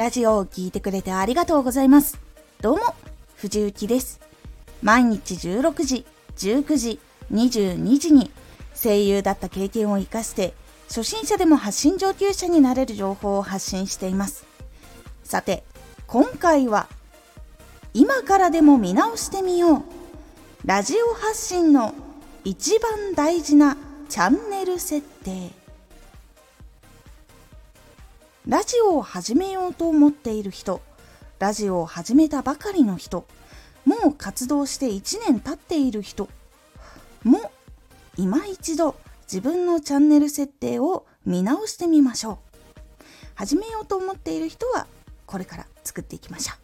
ラジオを聴いてくれてありがとうございます。どうも、藤幸です。毎日16時、19時、22時に声優だった経験を活かして初心者でも発信上級者になれる情報を発信しています。さて、今回は今からでも見直してみようラジオ発信の一番大事なチャンネル設定ラジオを始めようと思っている人ラジオを始めたばかりの人もう活動して1年経っている人も今一度自分のチャンネル設定を見直してみましょう。始めようと思っている人はこれから作っていきましょう。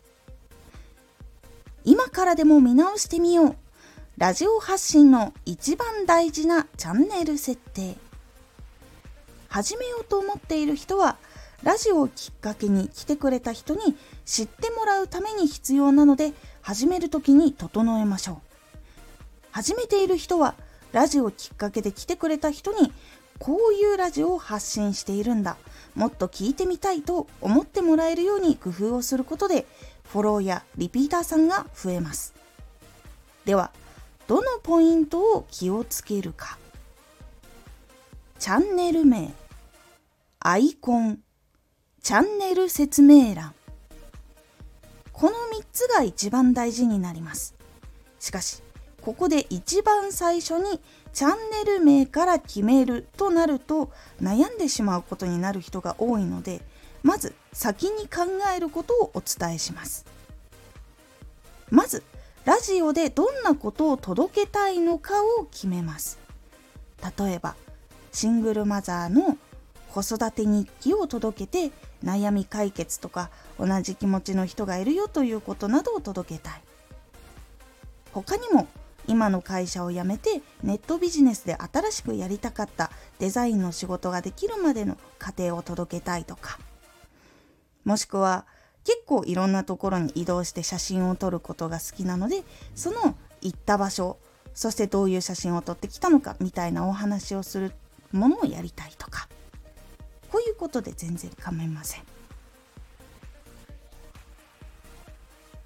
今からでも見直してみよう。ラジオ発信の一番大事なチャンネル設定。始めようと思っている人はラジオをきっかけに来てくれた人に知ってもらうために必要なので始める時に整えましょう。始めている人はラジオをきっかけで来てくれた人にこういうラジオを発信しているんだ。もっと聞いてみたいと思ってもらえるように工夫をすることでフォローやリピーターさんが増えます。ではどのポイントを気をつけるか。チャンネル名。アイコン。チャンネル説明欄。この3つが一番大事になります。しかしここで一番最初にチャンネル名から決めるとなると悩んでしまうことになる人が多いのでまず先に考えることをお伝えします。まずラジオでどんなことを届けたいのかを決めます。例えばシングルマザーの子育て日記を届けて悩み解決とか同じ気持ちの人がいるよということなどを届けたい。他にも今の会社を辞めてネットビジネスで新しくやりたかったデザインの仕事ができるまでの過程を届けたいとか。もしくは結構いろんなところに移動して写真を撮ることが好きなのでその行った場所そしてどういう写真を撮ってきたのかみたいなお話をするものをやりたいとか。こういうことで全然構いません。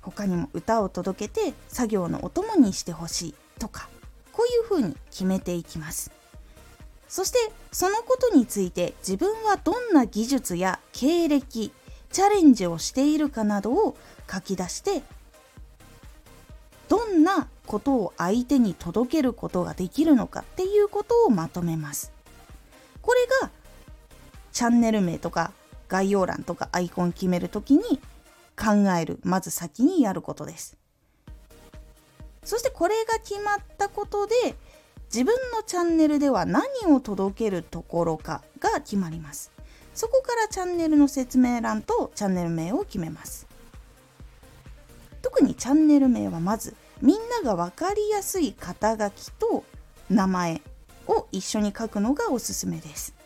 他にも歌を届けて作業のお供にしてほしいとかこういうふうに決めていきます。そしてそのことについて自分はどんな技術や経歴チャレンジをしているかなどを書き出してどんなことを相手に届けることができるのかっていうことをまとめます。これがチャンネル名とか概要欄とかアイコン決めるときに考えるまず先にやることです。そしてこれが決まったことで自分のチャンネルでは何を届けるところかが決まります。そこからチャンネルの説明欄とチャンネル名を決めます。特にチャンネル名はまずみんなが分かりやすい肩書きと名前を一緒に書くのがおすすめです。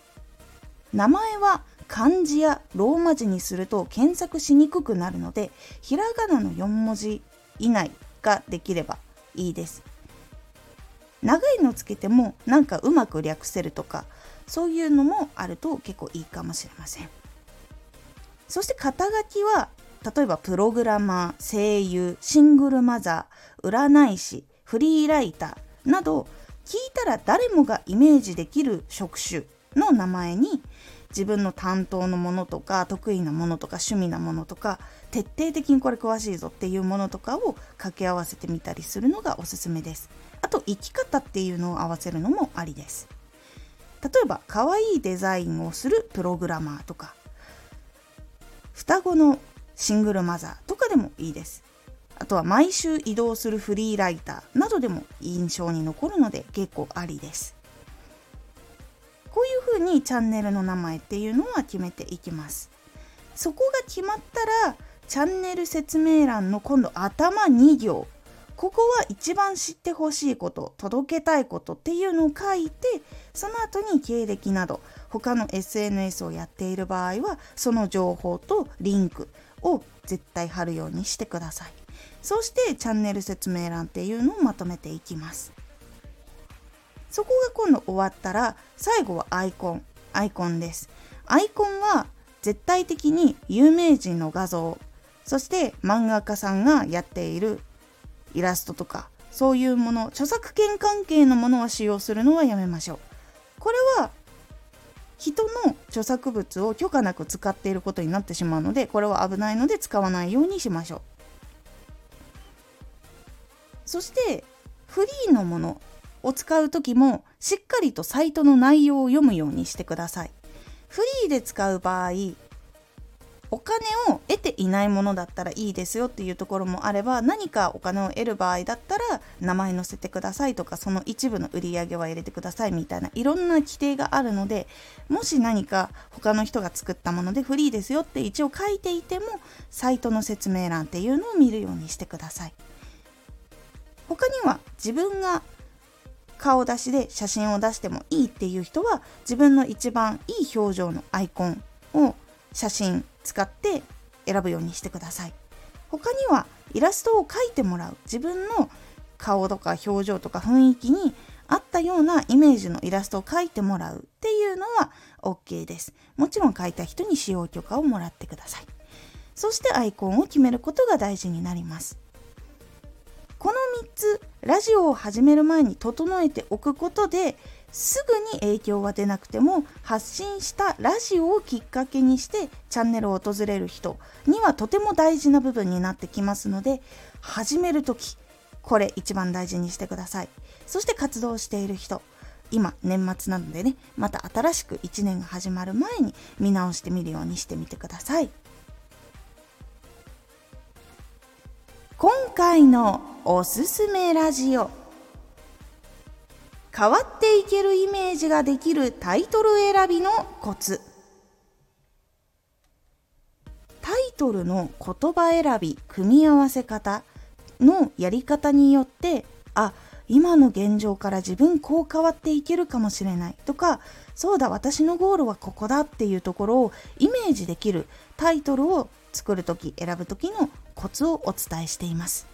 名前は漢字やローマ字にすると検索しにくくなるのでひらがなの4文字以内ができればいいです。長いのつけてもなんかうまく略せるとかそういうのもあると結構いいかもしれません。そして肩書きは例えばプログラマー声優シングルマザー占い師フリーライターなど聞いたら誰もがイメージできる職種の名前に自分の担当のものとか得意なものとか趣味なものとか徹底的にこれ詳しいぞっていうものとかを掛け合わせてみたりするのがおすすめです。あと生き方っていうのを合わせるのもありです。例えば可愛いデザインをするプログラマーとか双子のシングルマザーとかでもいいです。あとは毎週移動するフリーライターなどでも印象に残るので結構ありです。こういうふうにチャンネルの名前っていうのは決めていきます。そこが決まったらチャンネル説明欄の今度頭2行ここは一番知ってほしいこと届けたいことっていうのを書いてその後に経歴など他の SNS をやっている場合はその情報とリンクを絶対貼るようにしてください。そしてチャンネル説明欄っていうのをまとめていきます。そこが今度終わったら最後はアイコンアイコンです。アイコンは絶対的に有名人の画像そして漫画家さんがやっているイラストとかそういうもの著作権関係のものは使用するのはやめましょう。これは人の著作物を許可なく使っていることになってしまうのでこれは危ないので使わないようにしましょう。そしてフリーのもの。を使う時もしっかりとサイトの内容を読むようにしてください。フリーで使う場合お金を得ていないものだったらいいですよっていうところもあれば何かお金を得る場合だったら名前載せてくださいとかその一部の売り上げは入れてくださいみたいないろんな規定があるのでもし何か他の人が作ったものでフリーですよって一応書いていてもサイトの説明欄っていうのを見るようにしてください。他には自分が顔出しで写真を出してもいいっていう人は自分の一番いい表情のアイコンを写真使って選ぶようにしてください。他にはイラストを描いてもらう。自分の顔とか表情とか雰囲気に合ったようなイメージのイラストを描いてもらうっていうのは OK です。もちろん描いた人に使用許可をもらってください。そしてアイコンを決めることが大事になります。この3つラジオを始める前に整えておくことですぐに影響は出なくても発信したラジオをきっかけにしてチャンネルを訪れる人にはとても大事な部分になってきますので始める時これ一番大事にしてください。そして活動している人今年末なのでねまた新しく1年が始まる前に見直してみるようにしてみてください。今回のおすすめラジオ。変わっていけるイメージができるタイトル選びのコツ。タイトルの言葉選び組み合わせ方のやり方によってあ今の現状から自分こう変わっていけるかもしれないとかそうだ私のゴールはここだっていうところをイメージできるタイトルを作る時選ぶ時のコツをお伝えしています。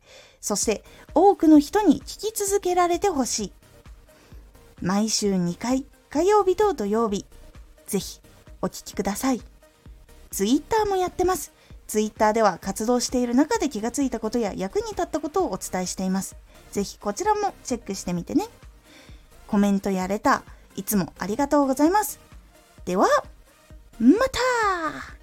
そして多くの人に聞き続けられてほしい毎週2回火曜日と土曜日、ぜひお聴きください。ツイッターもやってます。ツイッターでは活動している中で気がついたことや役に立ったことをお伝えしています。ぜひこちらもチェックしてみてね。コメントやレター、いつもありがとうございます。では、また